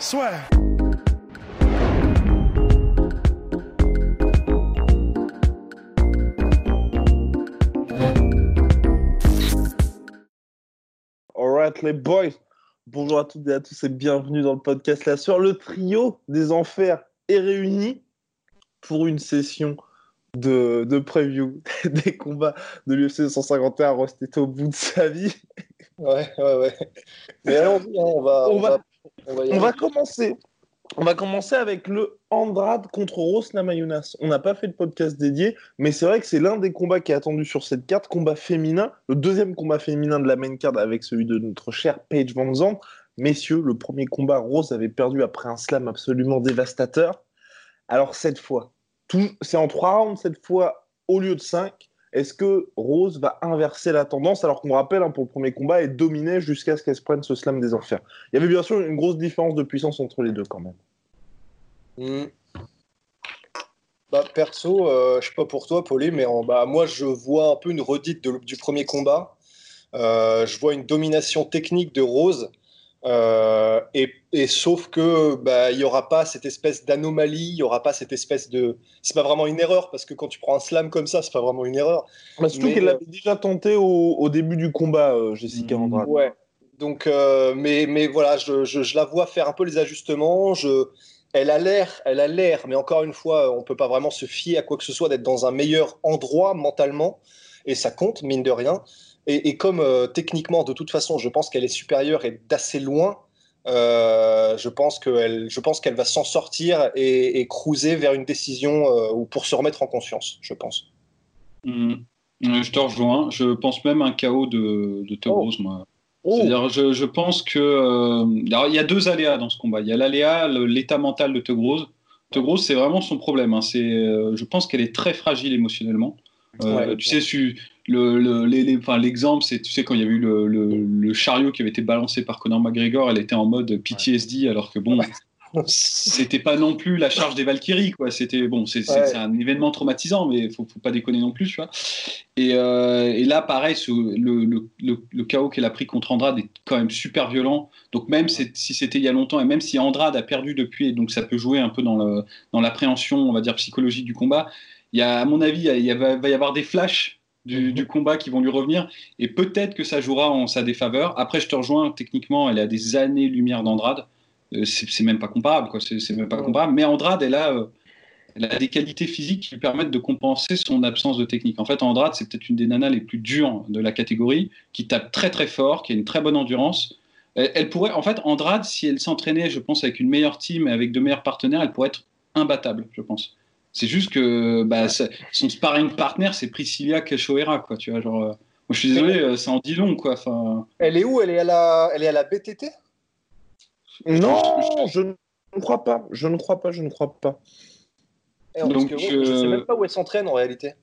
Soit. Alright les boys, bonjour à toutes et à tous et bienvenue dans le podcast La Sueur. Le trio des enfers est réuni pour une session de, de preview des combats de l'UFC 251. Rost est au bout de sa vie. Ouais, ouais, ouais. Mais allons-y, hein, on va, On on va- va, on va On commencer. On va commencer avec le Andrade contre Rose Namajunas. On n'a pas fait de podcast dédié, mais c'est vrai que c'est l'un des combats qui est attendu sur cette carte, combat féminin, le deuxième combat féminin de la main card avec celui de notre cher Paige Van Zandt. Messieurs, le premier combat, Rose avait perdu après un slam absolument dévastateur. Alors cette fois, c'est en trois rounds cette fois au lieu de cinq. Est-ce que Rose va inverser la tendance alors qu'on rappelle hein, pour le premier combat, elle dominait jusqu'à ce qu'elle se prenne ce slam des enfers il y avait bien sûr une grosse différence de puissance entre les deux quand même. Hmm. Bah, perso, euh, je sais pas pour toi, Paulie, mais en- bah, moi, je vois un peu une redite du premier combat. Euh, je vois une domination technique de Rose. Euh, et, et sauf que bah, il y aura pas cette espèce d'anomalie, il y aura pas cette espèce de. C'est pas vraiment une erreur parce que quand tu prends un slam comme ça, c'est pas vraiment une erreur. Bah, surtout qu'elle euh, l'avait déjà tenté au, au début du combat, euh, Jessica Mm. Andrade. Ouais. Donc, euh, mais, mais voilà, je, je, je la vois faire un peu les ajustements. Je, elle a l'air, elle a l'air, mais encore une fois, on peut pas vraiment se fier à quoi que ce soit d'être dans un meilleur endroit mentalement, et ça compte mine de rien. Et, et comme euh, techniquement, de toute façon, je pense qu'elle est supérieure et d'assez loin. euh, je pense qu'elle, va s'en sortir et, et cruiser vers une décision euh, ou pour se remettre en confiance, je pense. Mm. Euh, Je te rejoins. Je pense même un chaos de, de Thug Oh. Rose, moi. Oh, C'est-à-dire, je, je pense que. euh, alors, il y a deux aléas dans ce combat. Il y a l'aléa, l'état mental de Thug Rose. Thug Rose, c'est vraiment son problème. hein. C'est, euh, je pense qu'elle est très fragile émotionnellement. Euh, Ouais. tu sais, su- le, le- enfin, l'exemple, c'est, tu sais, quand il y a eu le, le- le chariot qui avait été balancé par Conor McGregor, elle était en mode PTSD, alors que bon, c'était pas non plus la charge des Valkyries, quoi. C'était bon, c'est Ouais. un événement traumatisant, mais faut, faut pas déconner non plus, tu vois. Et, euh, et là, pareil, ce- le, le, le, le chaos qu'elle a pris contre Andrade est quand même super violent. Donc même si c'était il y a longtemps, et même si Andrade a perdu depuis, et donc ça peut jouer un peu dans le- dans l'appréhension, on va dire psychologique du combat. Il y a, à mon avis, il y a- il va y avoir des flashs. Du, du combat qui vont lui revenir et peut-être que ça jouera en sa défaveur. Après, je te rejoins, techniquement, elle à des années-lumière d'Andrade. Euh, c'est même pas comparable, quoi. C'est même pas comparable. Mais Andrade, elle a, euh, elle a des qualités physiques qui lui permettent de compenser son absence de technique. En fait, Andrade, c'est peut-être une des nanas les plus dures de la catégorie, qui tape très très fort, qui a une très bonne endurance. Elle, elle pourrait, en fait, Andrade, si elle s'entraînait, je pense, avec une meilleure team et avec de meilleurs partenaires, elle pourrait être imbattable, je pense. C'est juste que bah, son sparring partner, c'est Priscilla Cachoeira, quoi. Tu vois, genre, euh, moi, je suis désolé, euh, ça en dit long, quoi. Enfin, Elle est où? Elle est à la, elle est à la BTT non, je ne crois pas. Je ne crois pas. Je ne crois pas. Eh, parce Donc, que, ouais, Je sais euh, même pas où elle s'entraîne en réalité.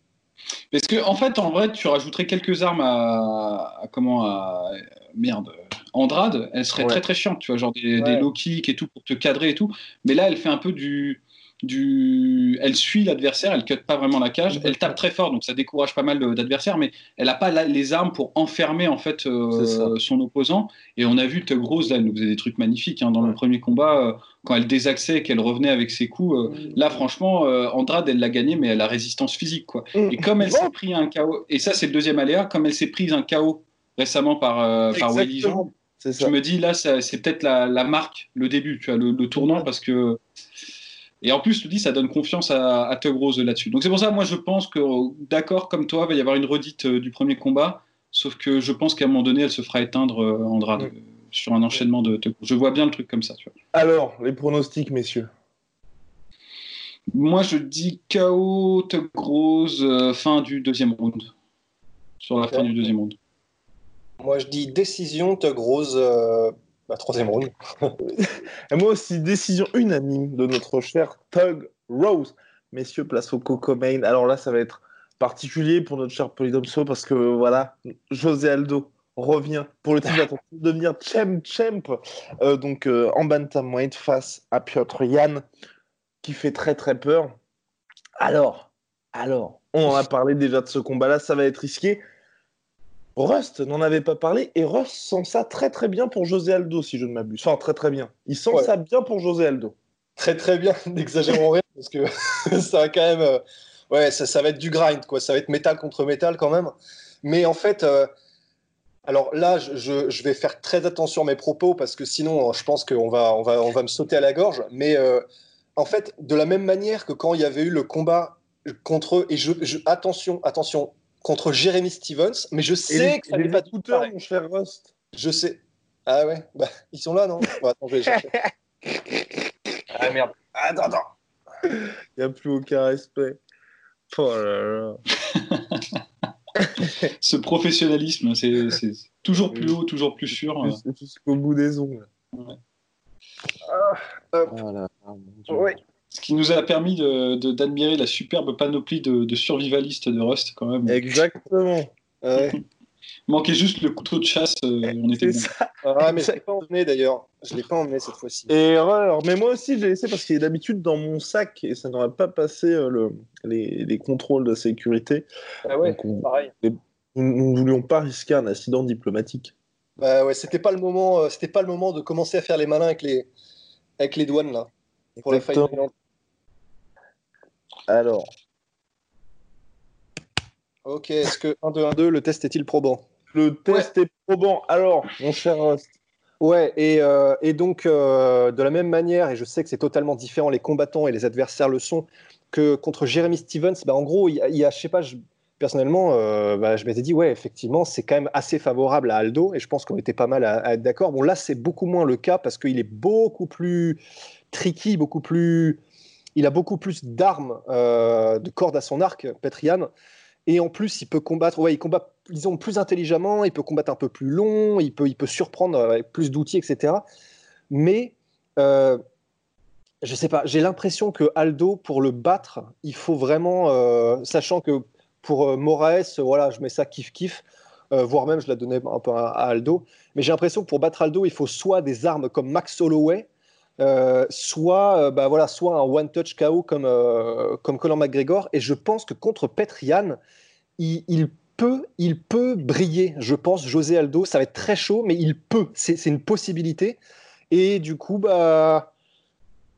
Parce que en fait, en vrai, tu rajouterais quelques armes à, à comment à merde Andrade, elle serait Ouais. très très chiante, tu vois, genre des, Ouais. des low kicks et tout pour te cadrer et tout. Mais là, elle fait un peu du du, elle suit l'adversaire, elle cut pas vraiment la cage, elle tape très fort, donc ça décourage pas mal d'adversaires, mais elle a pas la- les armes pour enfermer en fait euh, son opposant. Et on a vu Tug Rose là, elle nous faisait des trucs magnifiques hein, dans le premier combat euh, quand elle désaxait, qu'elle revenait avec ses coups. euh, Là, franchement, euh, Andrade, elle l'a gagné, mais elle a résistance physique, quoi. Mm. Et comme elle s'est pris un KO, et ça, c'est le deuxième aléa, comme elle s'est prise un KO récemment par, euh, par je me dis, là, c'est peut-être la, la marque, le début, tu vois, le, le tournant, parce que. Et en plus, je te dis, ça donne confiance à, à Tug Rose là-dessus. Donc c'est pour ça, moi, je pense que, d'accord, comme toi, il va y avoir une redite euh, du premier combat, sauf que je pense qu'à un moment donné, elle se fera éteindre, euh, Andrade, euh, sur un enchaînement de Tug Rose. Je vois bien le truc comme ça, tu vois. Alors, les pronostics, messieurs. Moi, je dis KO, Tug Rose, euh, fin du deuxième round. Sur la fin du deuxième round. Moi, je dis décision, Tug Rose, euh, Bah, troisième round. Et moi aussi, décision unanime de notre cher Tug Rose. Messieurs, place au Coco Main. Alors là, ça va être particulier pour notre cher Polydomso parce que voilà, José Aldo revient pour le titre de devenir champ champ euh, donc euh, en bantamweight face à Piotr Jan qui fait très très peur. Alors, alors, on a parlé déjà de ce combat-là, ça va être risqué. Rust n'en avait pas parlé et Rust sent ça très très bien pour José Aldo si je ne m'abuse. Enfin très très bien. Il sent Ouais. ça bien pour José Aldo. Très très bien, n'exagérons rien, parce que ça va quand même. euh, ouais, ça, ça va être du grind, quoi. Ça va être métal contre métal quand même. Mais en fait, euh, alors là, je, je- vais faire très attention à mes propos, parce que sinon, je pense qu'on va, on va, on va me sauter à la gorge. Mais euh, en fait, de la même manière que quand il y avait eu le combat contre. Et je, je- attention, attention, contre Jeremy Stevens, mais je sais les, que ça n'est pas tout pareil. mon cher Rust. Je sais. Ah ouais, bah, ils sont là, non Bon, Attends, je vais les chercher. Ah merde. Attends, attends. Il n'y a plus aucun respect. Oh là là. Ce professionnalisme, c'est toujours plus haut, toujours plus sûr. Jus- Jusqu'au bout des ongles. Ouais. Hop. Oh là là, mon Dieu. Ouais. Ce qui nous a permis d'admirer de, d'admirer la superbe panoplie de, de survivalistes de Rust, quand même. Exactement. Ouais. Manquait juste le couteau de chasse, euh, on était bon. ça. Ah, mais je l'ai pas emmené d'ailleurs. Je l'ai pas emmené cette fois-ci. Erreur. Mais moi aussi, j'ai laissé parce qu'il est d'habitude dans mon sac et ça n'aurait pas passé euh, le, les, les contrôles de sécurité. Ah ouais, Donc, on- pareil. nous nous ne voulions pas risquer un incident diplomatique. Bah ouais, c'était pas le moment. euh, C'était pas le moment de commencer à faire les malins avec les avec les douanes là. Pour la Exactement. Island. Alors, Ok. Est-ce que 1 2 1 2 le test est-il probant? Le test est probant. Alors, mon cher Rust, Ouais, et, euh, et donc euh, de la même manière, et je sais que c'est totalement différent, les combattants et les adversaires le sont, que contre Jeremy Stevens, bah, en gros, il y, a- il y a, je sais pas, je- personnellement, euh, bah, je m'étais dit, ouais, effectivement, c'est quand même assez favorable à Aldo, et je pense qu'on était pas mal à, à être d'accord. Bon, là, c'est beaucoup moins le cas parce qu'il est beaucoup plus tricky, beaucoup plus. Il a beaucoup plus d'armes, euh, de cordes à son arc, Petrian. Et en plus, il peut combattre, ouais, il combat, plus intelligemment, il peut combattre un peu plus long, il peut, il peut surprendre avec plus d'outils, etc. Mais, euh, je sais pas, j'ai l'impression que Aldo, pour le battre, il faut vraiment, euh, sachant que pour euh, Moraes, voilà, je mets ça kiff-kiff, voire même je la donnais un peu à Aldo, mais j'ai l'impression que pour battre Aldo, il faut soit des armes comme Max Holloway, euh, soit, euh, bah, voilà, soit un one-touch KO comme, euh, comme Conor McGregor. Et je pense que contre Petrian, il, il peut, il peut briller, je pense, José Aldo. Ça va être très chaud, mais il peut. C'est une possibilité. Et du coup, bah,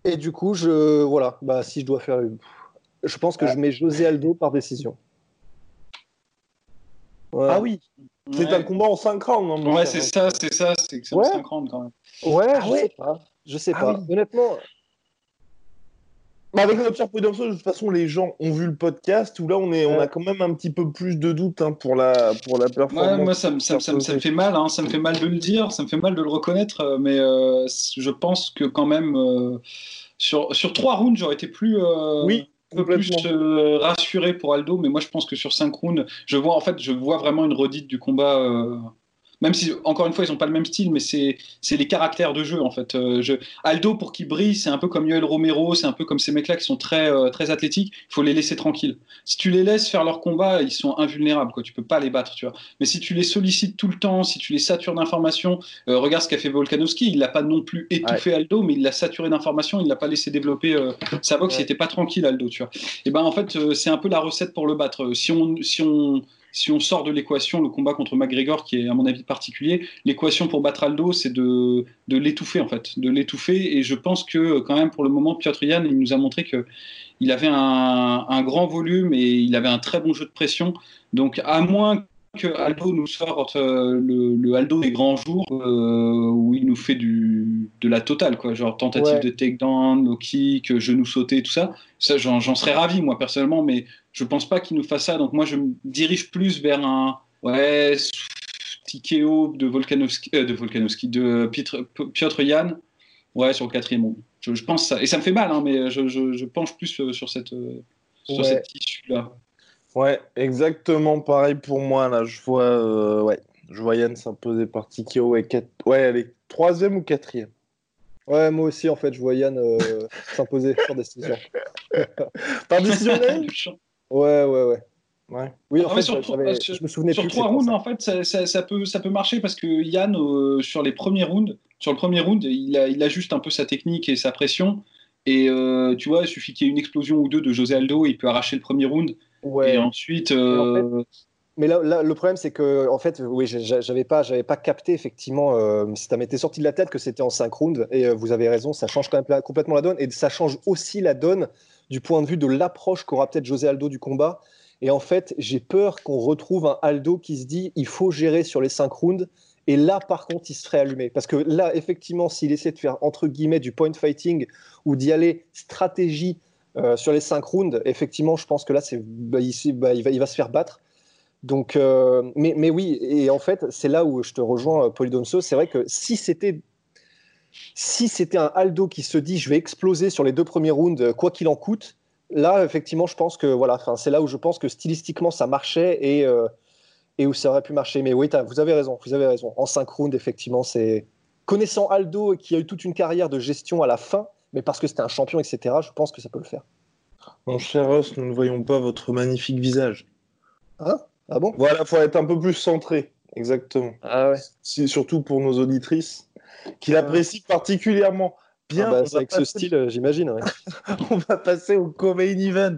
et du coup, je, voilà, bah, si je dois faire, je pense que je mets José Aldo par décision. Ouais. ah oui, c'est Ouais. un combat en 5 rounds. Ouais, c'est ça, c'est ça, c'est que c'est Ouais. un 5 rounds quand même. Ouais, Ah je ouais sais pas. Je sais Ah pas. oui. Honnêtement, Bah, avec notre cher Prudence, de toute façon, les gens ont vu le podcast où là, on, est, on a quand même un petit peu plus de doutes hein, pour, la, pour la performance. Ouais, moi, ça, me- ça, me- ça me- ça me fait mal, hein, ça me fait mal de le dire, ça me fait mal de le reconnaître, euh, mais euh, je pense que quand même, euh, sur, sur trois rounds, j'aurais été plus, euh, Oui, peu plus euh, rassuré pour Aldo, mais moi, je pense que sur cinq rounds, je vois, en fait, je vois vraiment une redite du combat. euh, même si, encore une fois, ils n'ont pas le même style, mais c'est les caractères de jeu, en fait. Euh, je, Aldo, pour qu'il brille, c'est un peu comme Yoel Romero, c'est un peu comme ces mecs-là qui sont très, euh, très athlétiques. Il faut les laisser tranquilles. Si tu les laisses faire leur combat, ils sont invulnérables, quoi. Tu peux pas les battre, tu vois. Mais si tu les sollicites tout le temps, si tu les satures d'informations, euh, regarde ce qu'a fait Volkanovski, il l'a pas non plus étouffé Aldo, mais il l'a saturé d'informations, il l'a pas laissé développer sa boxe, il était pas tranquille Aldo, tu vois. Et ben en fait, c'est un peu la recette pour le battre. Si on, si on, si on sort de l'équation le combat contre McGregor, qui est à mon avis particulier, l'équation pour battre Aldo, c'est de, de l'étouffer en fait, de l'étouffer. Et je pense que quand même pour le moment, Piotr Jan, il nous a montré que il avait un, un grand volume et il avait un très bon jeu de pression. Donc à moins que Aldo nous sorte euh, le, le Aldo des grands jours euh, où il nous fait du, de la totale, quoi, genre tentative Ouais. de takedown, low kick, genou sauté, tout ça. Ça, j'en j'en serais ravi, moi, personnellement, mais je pense pas qu'il nous fasse ça. Donc, moi, je me dirige plus vers un ouais, Tikeo de Volkanovski, euh, de Volkanovski, de Piotr, Piotr Jan, ouais, sur le quatrième round. Je, je pense ça. Et ça me fait mal, hein, mais je, je, je penche plus euh, sur cette, euh, sur Ouais. cette issue-là. Ouais, exactement pareil pour moi. Là, je vois, euh, ouais, Je vois Yann s'imposer par Tikio. Ouais, ouais, elle est troisième ou quatrième? Ouais, moi aussi, en fait, je vois Yann euh, s'imposer par décision. par décision Ouais, ouais, ouais. Ouais. Oui, en ah fait, sur, je me souvenais sur plus. trois rounds, en fait, ça, ça, peut, ça peut marcher parce que Yann, euh, sur les premiers rounds, sur le premier round, il, a, il ajuste un peu sa technique et sa pression. Et euh, tu vois, il suffit qu'il y ait une explosion ou deux de José Aldo, il peut arracher le premier round. Ouais. Et ensuite. mais là, le problème, c'est que, en fait, oui, j'avais pas, j'avais pas capté effectivement. Euh, ça m'était sorti de la tête que c'était en 5 rounds. Et vous avez raison, ça change quand même complètement la donne. Et ça change aussi la donne du point de vue de l'approche qu'aura peut-être José Aldo du combat. Et en fait, j'ai peur qu'on retrouve un Aldo qui se dit il faut gérer sur les 5 rounds. Et là, par contre, il se ferait allumer. Parce que là, effectivement, s'il essaie de faire, entre guillemets, du point fighting ou d'y aller stratégie euh, sur les 5 rounds, effectivement, je pense que là, bah, bah, il, va, il va se faire battre. Donc, euh, mais, mais, oui, et en fait, c'est là où je te rejoins, euh, Polydonso. C'est vrai que si c'était si c'était un Aldo qui se dit je vais exploser sur les deux premiers rounds, quoi qu'il en coûte, là, effectivement, je pense que voilà, c'est là où je pense que stylistiquement ça marchait et, euh, et où ça aurait pu marcher. Mais oui, vous avez raison, vous avez raison. En 5 rounds, effectivement, c'est. Connaissant Aldo qui a eu toute une carrière de gestion à la fin, mais parce que c'était un champion, etc., je pense que ça peut le faire. Mon cher Ross, nous ne voyons pas votre magnifique visage. Hein? Ah bon? Voilà, faut être un peu plus centré. Exactement. Ah ouais. surtout pour nos auditrices, qui l'apprécient particulièrement. Bien, ah bah, avec ce style, euh, j'imagine. on va passer au co-main event.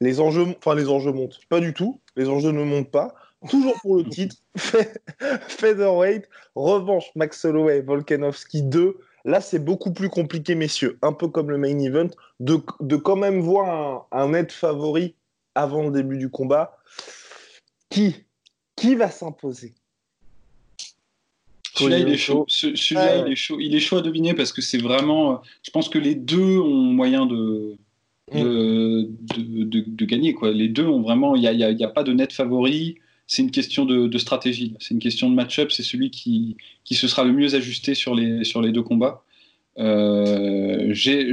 Les enjeux, enfin les enjeux montent, pas du tout. Les enjeux ne montent pas. Toujours pour le titre, featherweight, revanche Max Holloway, Volkanovski 2. Là, c'est beaucoup plus compliqué, messieurs. Un peu comme le main event, de, de quand même voir un, un net favori avant le début du combat. Qui Qui va s'imposer? Celui-là, il est chaud. Celui-là, il est chaud. Il est chaud à deviner parce que c'est vraiment. Je pense que les deux ont moyen de, mm. de, de, gagner. Quoi. Les deux ont vraiment. Il n'y a, y a, pas de net favori. C'est une question de, stratégie. C'est une question de match-up. C'est celui qui, qui se sera le mieux ajusté sur les, sur les deux combats. Euh, j'ai.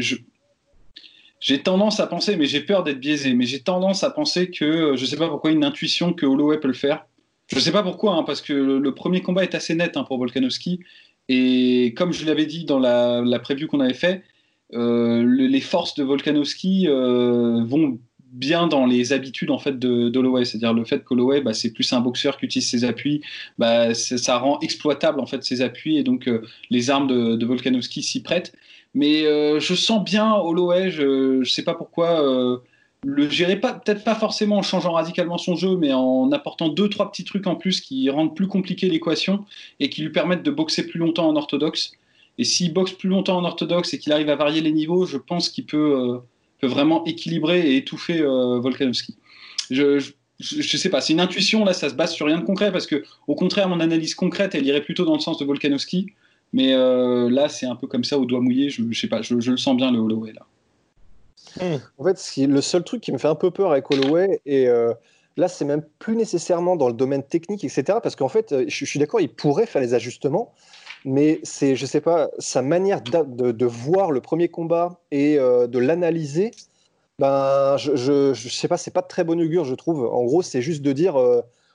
J'ai tendance à penser, mais j'ai peur d'être biaisé, mais j'ai tendance à penser que, je ne sais pas pourquoi, une intuition que Holloway peut le faire. Je ne sais pas pourquoi, hein, parce que le, premier combat est assez net hein, pour Volkanovski. Et comme je l'avais dit dans la, la preview qu'on avait fait, euh, les forces de Volkanovski euh, vont bien dans les habitudes en fait de d'Holloway, c'est-à-dire le fait qu'Holloway, bah, c'est plus un boxeur qui utilise ses appuis, bah, ça rend exploitable en fait ses appuis et donc euh, les armes de, de Volkanovski s'y prêtent. Mais je sens bien Holloway, je ne sais pas pourquoi le gérer pas peut-être pas forcément en changeant radicalement son jeu, mais en apportant deux trois petits trucs en plus qui rendent plus compliqué l'équation et qui lui permettent de boxer plus longtemps en orthodoxe. Et s'il boxe plus longtemps en orthodoxe et qu'il arrive à varier les niveaux, je pense qu'il peut, euh, peut, vraiment équilibrer et étouffer euh. Je, je, sais pas, c'est une intuition là, ça se base sur rien de concret parce que au contraire, mon analyse concrète, elle irait plutôt dans le sens de Volkanovski. Mais euh, là, c'est un peu comme ça au doigt mouillé. Je, je sais pas, je, le sens bien le Holloway là. Hmm. En fait, le seul truc qui me fait un peu peur avec Holloway, et euh, là, c'est même plus nécessairement dans le domaine technique, etc., parce qu'en fait, euh, je, suis d'accord, il pourrait faire les ajustements, mais c'est, je sais pas, sa manière de, voir le premier combat et euh, de l'analyser, ben, je, je, sais pas, c'est pas de très bon augure, je trouve. En gros, c'est juste de dire.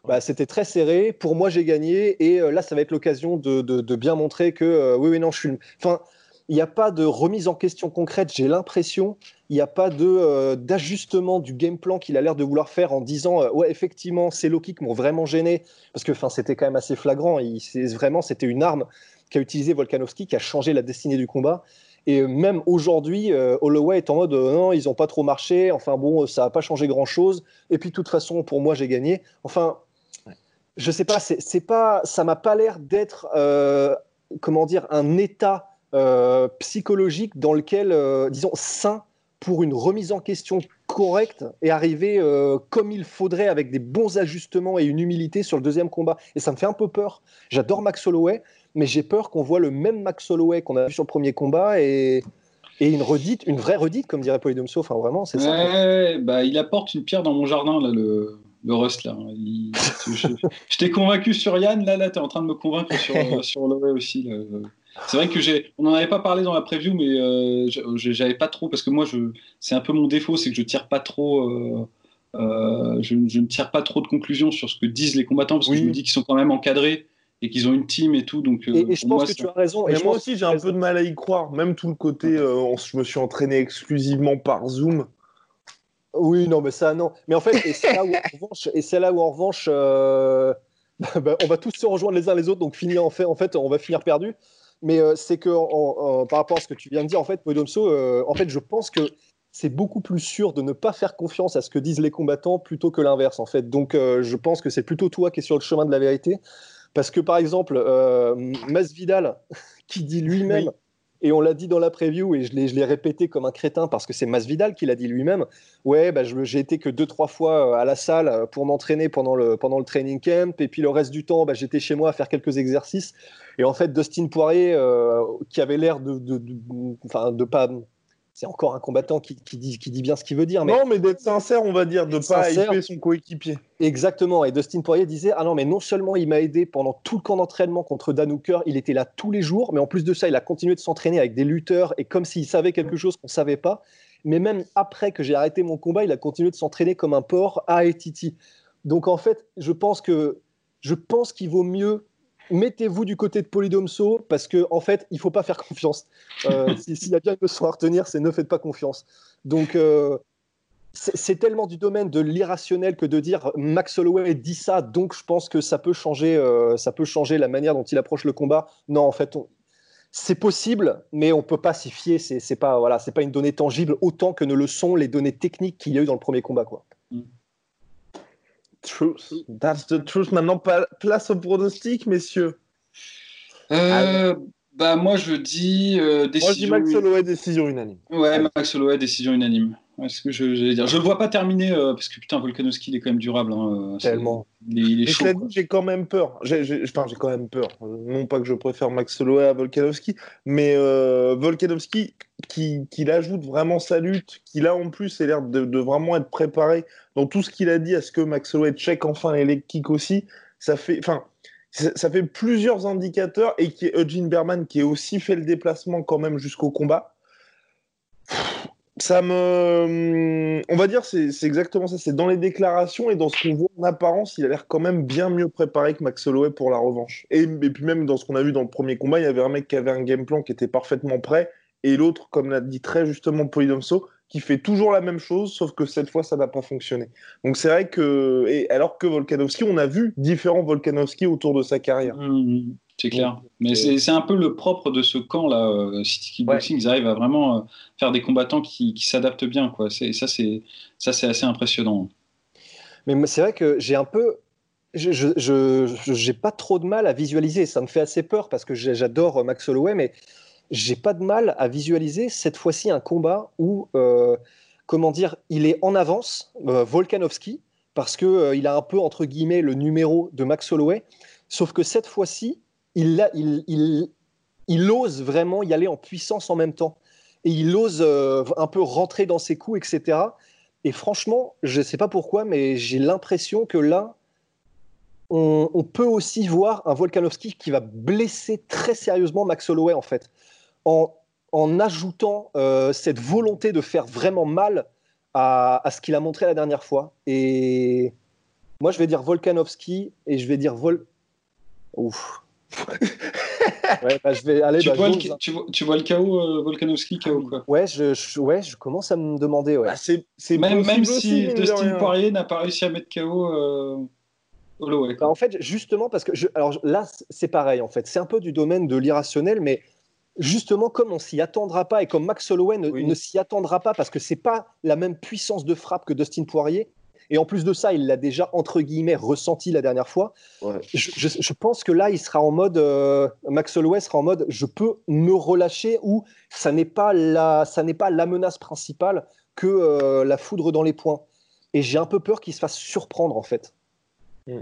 Bah, c'était très serré. Pour moi, j'ai gagné. Et là, ça va être l'occasion de, bien montrer que oui, oui, non, je suis. Enfin, il n'y a pas de remise en question concrète, j'ai l'impression. Il n'y a pas de, euh, d'ajustement du game plan qu'il a l'air de vouloir faire en disant euh, Ouais, effectivement, ces low kicks m'ont vraiment gêné. Parce que c'était quand même assez flagrant. Il, vraiment, c'était une arme qu'a utilisé Volkanovski qui a changé la destinée du combat. Et même aujourd'hui, euh, Holloway est en mode Non, ils n'ont pas trop marché. Enfin bon, ça n'a pas changé grand-chose. Et puis, de toute façon, pour moi, j'ai gagné. Enfin, je sais pas, c'est, pas, ça m'a pas l'air d'être, comment dire, un état euh, psychologique dans lequel, euh, disons, sain pour une remise en question correcte et arriver euh, comme il faudrait avec des bons ajustements et une humilité sur le deuxième combat. Et ça me fait un peu peur. J'adore Max Holloway, mais j'ai peur qu'on voit le même Max Holloway qu'on a vu sur le premier combat et, et une redite, une vraie redite, comme dirait Polydomso. Enfin, vraiment, c'est ça. bah, il apporte une pierre dans mon jardin, là, le, le Rust. Là. je, t'ai convaincu sur Yann, là, là tu es en train de me convaincre sur, sur Holloway aussi. Là. C'est vrai que j'ai, on n'en avait pas parlé dans la preview, mais euh, j'avais pas trop parce que moi, je, c'est un peu mon défaut, c'est que je tire pas trop euh, euh, je, ne tire pas trop de conclusions sur ce que disent les combattants parce que je me dis qu'ils sont quand même encadrés et qu'ils ont une team et tout. Donc, et, je pense que tu as raison. Et moi aussi, j'ai un peu de mal à y croire. Même tout le côté, je me suis entraîné exclusivement par Zoom. Oui, non, mais ça, non. Mais en fait, et c'est là où, en revanche, et c'est là où, en revanche bah, on va tous se rejoindre les uns les autres, donc finir, en, fait, en fait, on va finir perdu. Mais c'est que par rapport à ce que tu viens de dire, en fait, Podomso, en fait, je pense que c'est beaucoup plus sûr de ne pas faire confiance à ce que disent les combattants plutôt que l'inverse, en fait. Donc, je pense que c'est plutôt toi qui es sur le chemin de la vérité. Parce que, par exemple, euh, Masvidal, qui dit lui-même, et on l'a dit dans la preview, et je l'ai répété comme un crétin parce que c'est Masvidal qui l'a dit lui-même. Ouais, bah, j'ai été que deux, trois fois à la salle pour m'entraîner pendant le, pendant le training camp, et puis le reste du temps, bah, j'étais chez moi à faire quelques exercices. Et en fait, Dustin Poirier, euh, qui avait l'air de, de, de, de pas c'est encore un combattant qui, dit, qui, dit, bien ce qu'il veut dire. Mais non, mais d'être sincère, on va dire, de ne pas hyper son coéquipier. Exactement. Et Dustin Poirier disait Ah non, mais non seulement il m'a aidé pendant tout le camp d'entraînement contre Dan Hooker, il était là tous les jours, mais en plus de ça, il a continué de s'entraîner avec des lutteurs et comme s'il savait quelque chose qu'on ne savait pas. Mais même après que j'ai arrêté mon combat, il a continué de s'entraîner comme un porc à Etiti. Donc en fait, je pense que je pense qu'il vaut mieux mettez-vous du côté de Polydomso parce qu'en en fait, il ne faut pas faire confiance. Euh, s'il y a bien une leçon à retenir, c'est ne faites pas confiance. Donc, euh, c'est tellement du domaine de l'irrationnel que de dire Max Holloway dit ça, donc je pense que ça peut changer, euh, ça peut changer la manière dont il approche le combat. Non, en fait, c'est possible, mais on peut pas s'y fier. C'est pas voilà, c'est pas une donnée tangible autant que ne le sont les données techniques qu'il y a eu dans le premier combat, quoi. Mm. Truth. That's the truth. Maintenant, place au pronostic, messieurs. Euh, bah, moi, je dis euh, décision. Moi, je dis Max Holloway, décision unanime. Ouais, Max Holloway, décision unanime. Ouais, ce que je, je dire. Je le vois pas terminer euh, parce que putain, Volkanovski, il est quand même durable. Hein, euh, Tellement. Il, est, chaud. J'ai quand même peur. J'ai enfin, quand même peur. Non pas que je préfère Max Holloway à Volkanovski, mais euh, Volkanovski qui, qui ajoute vraiment sa lutte, qui là en plus a l'air de, de, vraiment être préparé dans tout ce qu'il a dit à ce que Max Holloway check enfin les leg kicks aussi. Ça fait, enfin, ça fait plusieurs indicateurs et qui est Eugene Berman qui a aussi fait le déplacement quand même jusqu'au combat ça me. On va dire, c'est exactement ça. C'est dans les déclarations et dans ce qu'on voit en apparence, il a l'air quand même bien mieux préparé que Max Holloway pour la revanche. Et, puis même dans ce qu'on a vu dans le premier combat, il y avait un mec qui avait un game plan qui était parfaitement prêt, et l'autre, comme l'a dit très justement Polydomso, qui fait toujours la même chose, sauf que cette fois, ça n'a pas fonctionné. Donc c'est vrai que. Et alors que Volkanovski, on a vu différents Volkanovski autour de sa carrière. Mmh, mmh. C'est clair. Mais c'est un peu le propre de ce camp-là, euh, City Kickboxing. Ils arrivent à vraiment euh, faire des combattants qui, qui s'adaptent bien. Quoi. Ça, c'est assez impressionnant. Mais c'est vrai que j'ai un peu. Je n'ai pas trop de mal à visualiser. Ça me fait assez peur parce que j'adore Max Holloway, mais j'ai pas de mal à visualiser cette fois-ci un combat où, euh, comment dire, il est en avance, Volkanovski, parce qu'il il a un peu, entre guillemets, le numéro de Max Holloway. Sauf que cette fois-ci, il, ose vraiment y aller en puissance en même temps. Et il ose euh, un peu rentrer dans ses coups, etc. Et franchement, je ne sais pas pourquoi, mais j'ai l'impression que là, on, peut aussi voir un Volkanovski qui va blesser très sérieusement Max Holloway, en fait, en, ajoutant euh, cette volonté de faire vraiment mal à, à ce qu'il a montré la dernière fois. Et moi, je vais dire Volkanovski et je vais dire Vol. Ouf ouais, bah, je vais aller. Tu, bah, vois, le, tu, vois, tu vois, le chaos, euh, Volkanovski, chaos quoi. Ouais je, ouais, je commence à me demander. Ouais. Bah, c'est, même, même si Dustin Poirier n'a pas réussi à mettre KO euh, Holloway. Bah, en fait, justement, parce que je, alors là, c'est pareil, en fait. C'est un peu du domaine de l'irrationnel, mais justement, comme on s'y attendra pas et comme Max Holloway ne, ne s'y attendra pas parce que c'est pas la même puissance de frappe que Dustin Poirier, et en plus de ça, il l'a déjà, entre guillemets, ressenti la dernière fois. Je, pense que là, il sera en mode, euh, Max Holloway sera en mode, je peux me relâcher ou ça n'est pas la, ça n'est pas la menace principale que euh, la foudre dans les points. Et j'ai un peu peur qu'il se fasse surprendre, en fait. Hmm.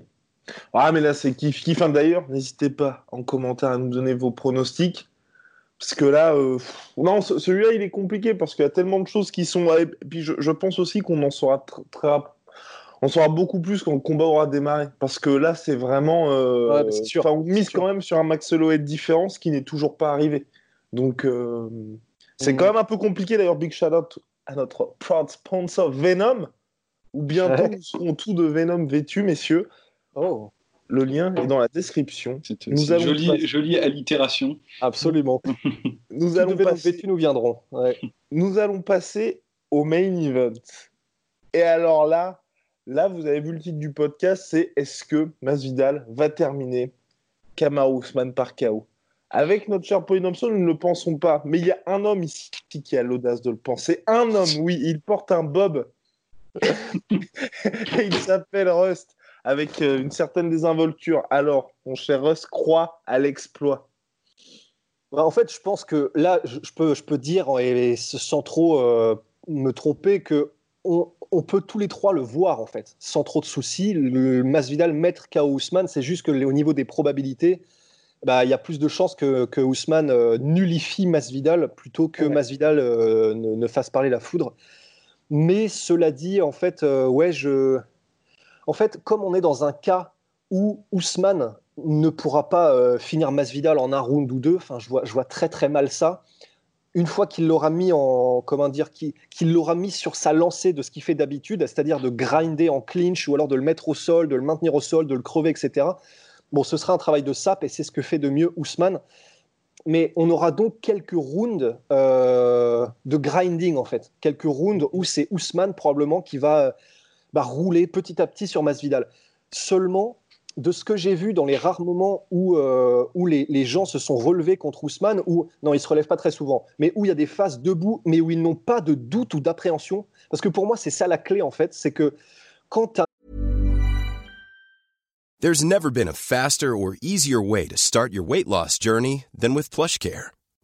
Ah, mais là, c'est kiff kiff. Hein, d'ailleurs, n'hésitez pas en commentaire à nous donner vos pronostics. Parce que là, euh, non, celui-là, il est compliqué parce qu'il y a tellement de choses qui sont. Et puis, je, pense aussi qu'on en saura très, on saura beaucoup plus quand le combat aura démarré. Parce que là, c'est vraiment. Euh, on mise quand même sur un Max Holloway de différence qui n'est toujours pas arrivé. Donc, euh, c'est mm. quand même un peu compliqué. D'ailleurs, big shout out à notre proud sponsor Venom. où bientôt Ouais. nous serons tous de Venom vêtus, messieurs. Oh, Le lien est dans la description. C'est Nous allons jolie, passer- jolie allitération. absolument. Nous Tous allons, passer, vêtus nous viendrons. Ouais. nous allons passer au main event. Et alors là, là, vous avez vu le titre du podcast, c'est Est-ce que Masvidal va terminer Kamaru Usman par KO Avec notre cher Pauline Thompson, nous ne le pensons pas. Mais il y a un homme ici qui a l'audace de le penser. Un homme, oui, il porte un bob. Il s'appelle Rust, avec euh, une certaine désinvolture. Alors, mon cher Rust croit à l'exploit. Bah, En fait, je pense que là, je, peux, je peux dire, et sans trop euh, me tromper, que on, on peut tous les trois le voir, en fait, sans trop de soucis. Le Masvidal mettre KO Ousmane, c'est juste que au niveau des probabilités, bah, il y a plus de chances que, que Ousmane euh, nullifie Masvidal plutôt que Ouais. Masvidal euh, ne, ne fasse parler la foudre. Mais cela dit, en fait, euh, ouais, je... En fait, comme on est dans un cas où Ousmane ne pourra pas euh, finir Masvidal en un round ou deux, enfin, je vois, je vois très très mal ça. Une fois qu'il l'aura mis en, comment dire, qu'il l'aura mis sur sa lancée de ce qu'il fait d'habitude, c'est-à-dire de grinder en clinch ou alors de le mettre au sol, de le maintenir au sol, de le crever, etc. Bon, ce sera un travail de sap et c'est ce que fait de mieux Ousmane. Mais on aura donc quelques rounds euh, de grinding en fait, quelques rounds où c'est Ousmane probablement qui va euh, bah, rouler petit à petit sur Masvidal. Seulement, de ce que j'ai vu dans les rares moments où, euh, où les, les gens se sont relevés contre Ousmane, où, non, ils se relèvent pas très souvent, mais où il y a des phases debout, mais où ils n'ont pas de doute ou d'appréhension. Parce que pour moi, c'est ça la clé, en fait, c'est que quand tu There's never been a faster or easier way to start your weight loss journey than with PlushCare.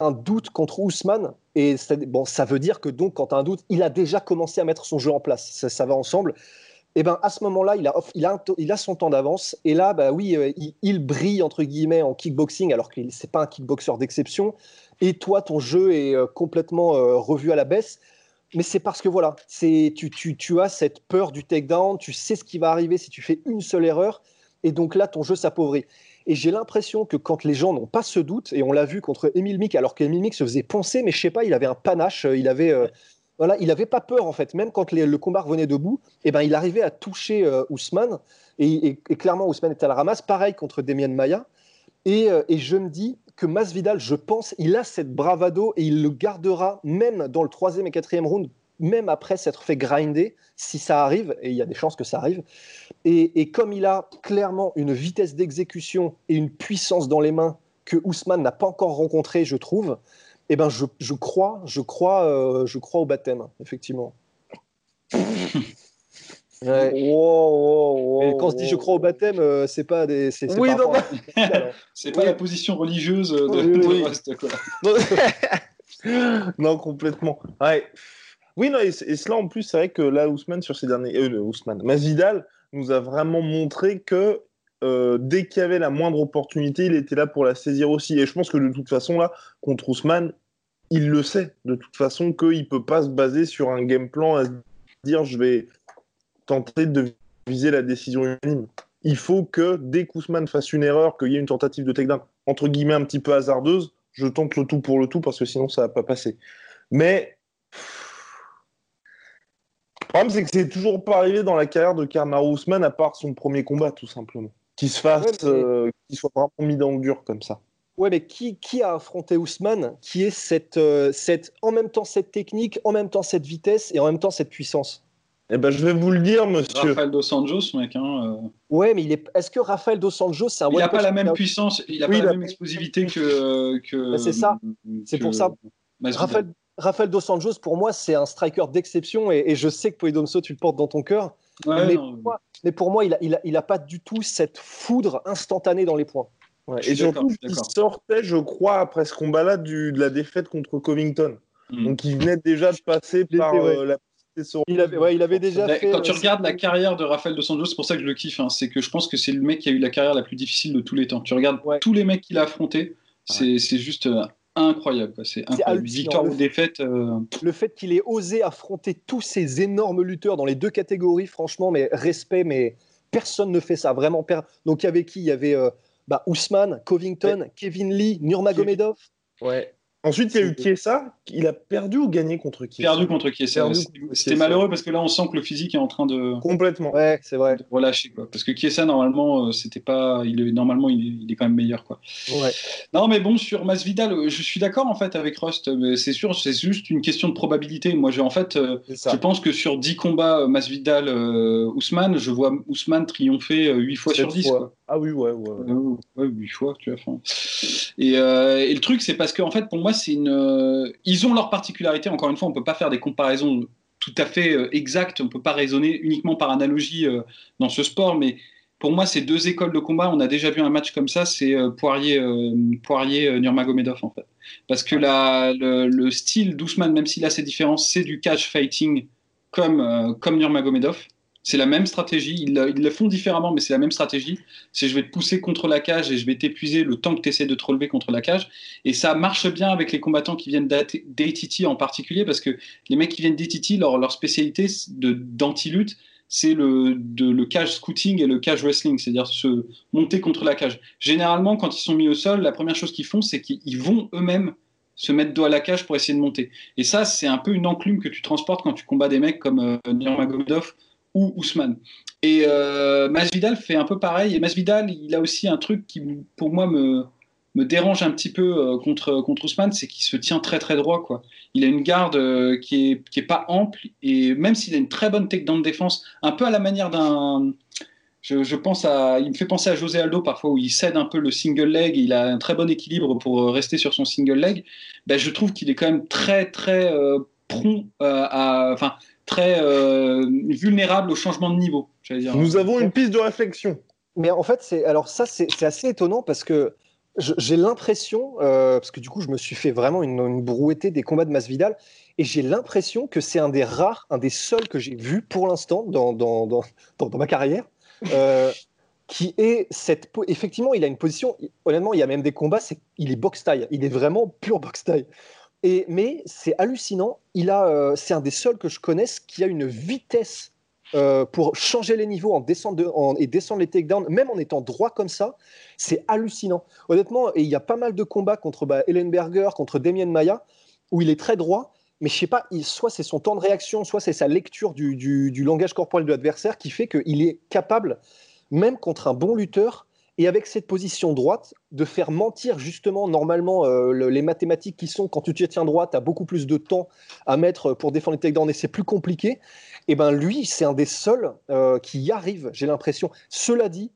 Un doute contre Ousmane, et bon, ça veut dire que donc, quand tu as un doute, il a déjà commencé à mettre son jeu en place. Ça, va ensemble. Et ben à ce moment-là, il a, il, a il a son temps d'avance. Et là, bah oui, euh, il, il brille entre guillemets en kickboxing, alors que c'est pas un kickboxer d'exception. Et toi, ton jeu est euh, complètement euh, revu à la baisse. Mais c'est parce que voilà, c'est tu, tu, tu as cette peur du takedown, tu sais ce qui va arriver si tu fais une seule erreur, et donc là, ton jeu s'appauvrit. Et j'ai l'impression que quand les gens n'ont pas ce doute, et on l'a vu contre Emile Mick, alors qu'Emile Mick se faisait poncer, mais je sais pas, il avait un panache, euh, il avait, euh, voilà, il avait pas peur en fait, même quand les- le combat revenait debout, et ben il arrivait à toucher euh, Ousmane, et, et- et clairement Ousmane était à la ramasse, pareil contre Demian Maia, et, euh, et je me dis que Masvidal, je pense, il a cette bravado et il le gardera même dans le troisième et quatrième round, même après s'être fait grinder, si ça arrive, et il y a des chances que ça arrive. Et, et comme il a clairement une vitesse d'exécution et une puissance dans les mains que Ousmane n'a pas encore rencontré, je trouve, eh ben je, je crois, je crois, euh, je crois au baptême, effectivement. Ouais. Wow, wow, wow, Et quand je dis je crois au baptême, euh, c'est pas des. c'est- Oui, non, à- pas Oui. la position religieuse de, Oui, de oui. Rust, quoi. Non, non, complètement. Ouais. Oui, non, et, cela en plus, c'est vrai que là, Ousmane, sur ces derniers. Euh, Ousmane. Masvidal nous a vraiment montré que euh, dès qu'il y avait la moindre opportunité, il était là pour la saisir aussi. Et je pense que de toute façon, là, contre Ousmane, il le sait, de toute façon, qu'il ne peut pas se baser sur un game plan à se dire je vais tenter de viser la décision unanime. Il faut que dès qu'Ousmane fasse une erreur, qu'il y ait une tentative de takedown, entre guillemets un petit peu hasardeuse, je tente le tout pour le tout parce que sinon ça va pas passer. Mais problème c'est que c'est toujours pas arrivé dans la carrière de Kamaru Ousmane à part son premier combat tout simplement, qui se fasse, Ouais, mais- euh, qu'il soit vraiment mis dans le dur comme ça. Ouais, mais qui, qui a affronté Ousmane qui est cette, euh, cette, en même temps cette technique, en même temps cette vitesse et en même temps cette puissance? Eh ben je vais vous le dire monsieur. Rafael Dos Anjos, mec. Hein, euh, Ouais, mais il est... est-ce que Rafael Dos Anjos, c'est un il n'a pas la même puissance, il n'a Oui, pas il la a- même explosivité que. que Bah, c'est ça. C'est que pour ça. Masvidal. Raphaël Dos Anjos, pour moi, c'est un striker d'exception et, et je sais que Poidomso, tu le portes dans ton cœur. Ouais, mais, non, pour moi, mais pour moi, il n'a il a, il a pas du tout cette foudre instantanée dans les points. Ouais, Et surtout d'accord. sortait, je crois, après ce combat-là, du- de la défaite contre Covington. Mm. Donc il venait déjà de passer par ouais. euh, la Il avait, ouais, il avait déjà fait. Quand tu euh, regardes la carrière de Rafael dos Anjos, c'est pour ça que je le kiffe. hein, c'est que je pense que c'est le mec qui a eu la carrière la plus difficile de tous les temps. Tu regardes Ouais. tous les mecs qu'il a affrontés, c'est c'est juste euh, incroyable. quoi. C'est. Victoire Le ou fait- défaite. euh, le fait qu'il ait osé affronter tous ces énormes lutteurs dans les deux catégories, franchement, mais respect, mais personne ne fait ça, vraiment. per- Donc il y avait qui? Il y avait euh, bah, Ousmane, Covington, Kevin Lee, Nurmagomedov. Ouais. Ensuite, il y a eu Chiesa. Il a perdu ou gagné contre Chiesa perdu contre Chiesa. Perdu C'était malheureux parce que là, on sent que le physique est en train de, Complètement. Ouais, c'est vrai. relâcher. Quoi. Parce que Chiesa, normalement, euh, c'était pas. Il est, normalement, il est, il est quand même meilleur. Quoi. Ouais. Non, mais bon, sur Masvidal, euh, je suis d'accord en fait avec Rust. mais C'est sûr, c'est juste une question de probabilité. Moi, j'ai en fait. euh. Je pense que sur 10 combats euh, Masvidal euh, Ousmane, je vois Ousmane triompher 8 fois sur Sept 10. fois. Quoi. Ah oui, ouais, ouais. ouais. Ouais, 8 fois, tu vois. enfin. Et, euh, et le truc, c'est parce qu'en fait, pour moi, c'est une. euh, ils ont leur particularité. Encore une fois, on peut pas faire des comparaisons tout à fait euh, exactes. On peut pas raisonner uniquement par analogie euh, dans ce sport, mais pour moi, c'est deux écoles de combat. On a déjà vu un match comme ça, c'est euh, Poirier, euh, Poirier euh, Nurmagomedov en fait. Parce que la, le, le style d'Ousmane, même s'il a ses différences, c'est du catch fighting comme, comme Nurmagomedov. C'est la même stratégie. Ils, le- font différemment, mais c'est la même stratégie. C'est je vais te pousser contre la cage et je vais t'épuiser le temps que tu essaies de te relever contre la cage. Et ça marche bien avec les combattants qui viennent d'AT- d'ATT en particulier, parce que les mecs qui viennent d'ATT, leur, leur spécialité d'anti-lutte, c'est le, le cage scouting et le cage wrestling, c'est-à-dire se monter contre la cage. Généralement, quand ils sont mis au sol, la première chose qu'ils font, c'est qu'ils vont eux-mêmes se mettre dos à la cage pour essayer de monter. Et ça, c'est un peu une enclume que tu transportes quand tu combats des mecs comme euh, Nurmagomedov ou Ousmane. Et euh, Masvidal fait un peu pareil. Et Masvidal, il a aussi un truc qui, pour moi, me, me dérange un petit peu euh, contre, contre Ousmane, c'est qu'il se tient très très droit. Quoi. Il a une garde euh, qui, est, qui est pas ample, et même s'il a une très bonne takedown de défense, un peu à la manière d'un... Je, pense à, il me fait penser à José Aldo parfois où il cède un peu le single leg, il a un très bon équilibre pour euh, rester sur son single leg. Ben, je trouve qu'il est quand même très très prompt à, enfin très euh, vulnérable au changement de niveau. j'allais dire. Nous avons une piste de réflexion. Mais en fait, c'est alors ça, c'est assez étonnant parce que j'ai l'impression, euh, parce que du coup, je me suis fait vraiment une, une brouettée des combats de Masvidal, et j'ai l'impression que c'est un des rares, un des seuls que j'ai vu pour l'instant dans, dans, dans, dans- dans ma carrière, euh, qui est cette. Effectivement, il a une position. Honnêtement, il y a même des combats, c'est il est box taille, il est vraiment pur box taille. Et mais c'est hallucinant. Il a, euh, c'est un des seuls que je connaisse qui a une vitesse euh, pour changer les niveaux en descendre de- en- et descendre les takedowns, même en étant droit comme ça, c'est hallucinant. Honnêtement, et il y a pas mal de combats contre bah, Ellenberger, contre Damien Maya, où il est très droit, mais je sais pas, soit c'est son temps de réaction, soit c'est sa lecture du langage corporel de l'adversaire qui fait qu'il est capable, même contre un bon lutteur, et avec cette position droite, de faire mentir justement normalement euh, le- les mathématiques qui sont quand tu tiens droit, tu as beaucoup plus de temps à mettre pour défendre les takedowns et c'est plus compliqué. Et ben lui, c'est un des seuls euh, qui y arrive, j'ai l'impression. Cela dit,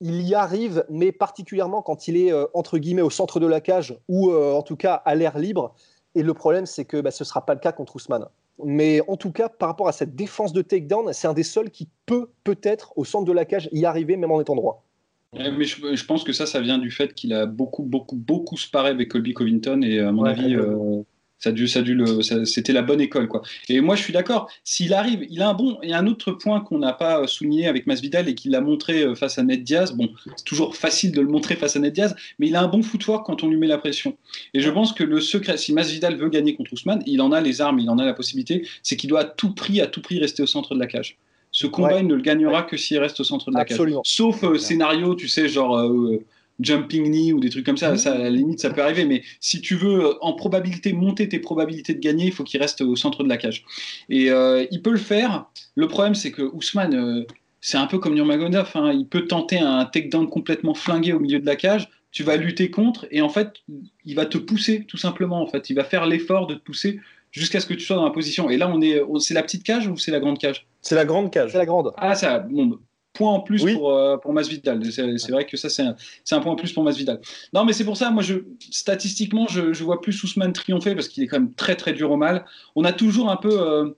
il y arrive, mais particulièrement quand il est euh, entre guillemets au centre de la cage ou en tout cas à l'air libre. Et le problème, c'est que bah, ce ne sera pas le cas contre Ousmane. Mais en tout cas, par rapport à cette défense de takedown, c'est un des seuls qui peut peut-être au centre de la cage y arriver, même en étant droit. Mais je, je pense que ça, ça vient du fait qu'il a beaucoup, beaucoup, beaucoup sparé avec Colby Covington et à mon Ouais, avis, euh, ça a dû, ça a dû le, ça- c'était la bonne école, quoi. Et moi, je suis d'accord. S'il arrive, il a un bon. Il y a un autre point qu'on n'a pas euh, souligné avec Masvidal et qu'il a montré euh, face à Ned Diaz. Bon, c'est toujours facile de le montrer face à Ned Diaz, mais il a un bon footwork quand on lui met la pression. Et je pense que le secret, si Masvidal veut gagner contre Ousmane, il en a les armes, il en a la possibilité, c'est qu'il doit à tout prix, à tout prix rester au centre de la cage. Ce combat, Ouais. il ne le gagnera que s'il reste au centre de la Absolument. cage. Sauf euh, scénario, tu sais, genre euh, jumping knee ou des trucs comme ça, ça, à la limite, ça peut arriver. Mais si tu veux, euh, en probabilité, monter tes probabilités de gagner, il faut qu'il reste au centre de la cage. Et euh, il peut le faire. Le problème, c'est que Ousmane, euh, c'est un peu comme Nurmagomedov. Hein, il peut tenter un takedown complètement flingué au milieu de la cage. Tu vas lutter contre et en fait, il va te pousser tout simplement. En fait, il va faire l'effort de te pousser jusqu'à ce que tu sois dans la position. Et là, on est, on- c'est la petite cage ou c'est la grande cage? C'est la grande cage. C'est la grande. ah, ça, bon, point en plus Oui. pour, euh, pour Masvidal. C'est c'est vrai que ça, c'est un, c'est un point en plus pour Masvidal. Non, mais c'est pour ça, moi, je, statistiquement, je, je vois plus Ousmane triompher parce qu'il est quand même très, très dur au mal. On a toujours un peu. euh,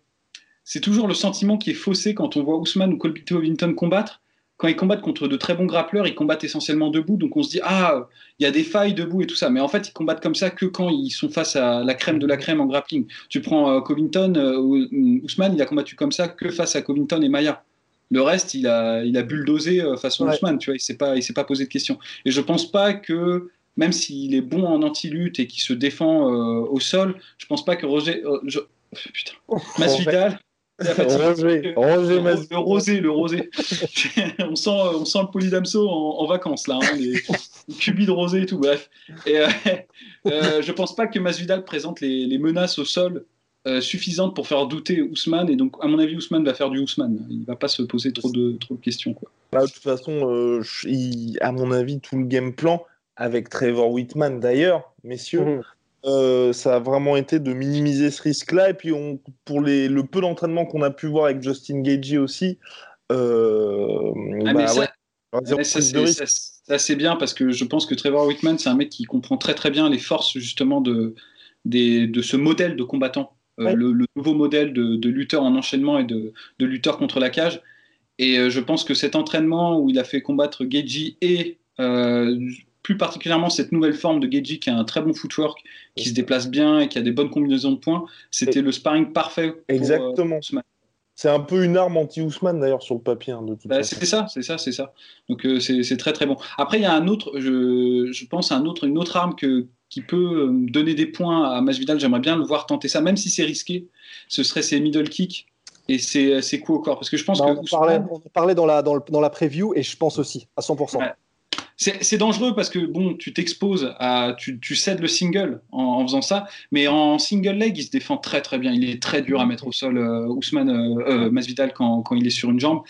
c'est toujours le sentiment qui est faussé quand on voit Ousmane ou Colby Covington combattre. Quand ils combattent contre de très bons grappleurs, ils combattent essentiellement debout. Donc on se dit, ah, il y a des failles debout et tout ça. Mais en fait, ils combattent comme ça que quand ils sont face à la crème de la crème en grappling. Tu prends euh, Covington, euh, Ousmane, il a combattu comme ça que face à Covington et Maya. Le reste, il a, il a bulldozé euh, face à Ousmane, tu vois, il s'est pas, il s'est pas posé de questions. Et je pense pas que, même s'il est bon en anti-lutte et qu'il se défend au sol, je pense pas que Roger, putain, Masvidal, Roger, Roger le, rosé, le rosé. on, sent, on sent le polydamso en, en vacances, là. Hein, les, cubis de rosé et tout, bref. Et, euh, euh, je pense pas que Masvidal présente les, les menaces au sol euh, suffisantes pour faire douter Ousmane. Et donc, à mon avis, Ousmane va faire du Ousmane. Il va pas se poser trop de, trop de questions. Quoi. Bah, de toute façon, à mon avis, tout le game plan, avec Trevor Whitman d'ailleurs, messieurs, mmh. Euh, ça a vraiment été de minimiser ce risque-là. Et puis, on, pour les, le peu d'entraînement qu'on a pu voir avec Justin Gagey aussi, euh, ah, bah, ouais, ça, c'est bien parce que je pense que Trevor Whitman, c'est un mec qui comprend très très bien les forces justement de, des, de ce modèle de combattant, euh, le, nouveau modèle de, de, lutteur en enchaînement et de, de lutteur contre la cage. Et euh, je pense que cet entraînement où il a fait combattre Gagey et plus particulièrement cette nouvelle forme de Geji qui a un très bon footwork, qui se déplace bien et qui a des bonnes combinaisons de points, c'était le sparring parfait. Pour, euh, Exactement. c'est un peu une arme anti-Ousmane d'ailleurs sur le papier. Hein, bah, c'est ça, c'est ça, c'est ça. Donc euh, c'est très très bon. Après, il y a un autre, je, je pense, un autre, une autre arme que, qui peut euh, donner des points à Masvidal. J'aimerais bien le voir tenter ça, même si c'est risqué. Ce serait ses middle kicks et c'est coups au corps. Parce que je pense bah, que. On, parlait, on parlait dans la, dans, le, dans, la preview et je pense aussi, à 100%. C'est dangereux parce que bon, tu t'exposes à, tu, tu, cèdes le single en, faisant ça, mais en single leg, il se défend très très bien. Il est très dur à mettre au sol, euh, Ousmane euh, euh, Masvidal quand, quand, il est sur une jambe.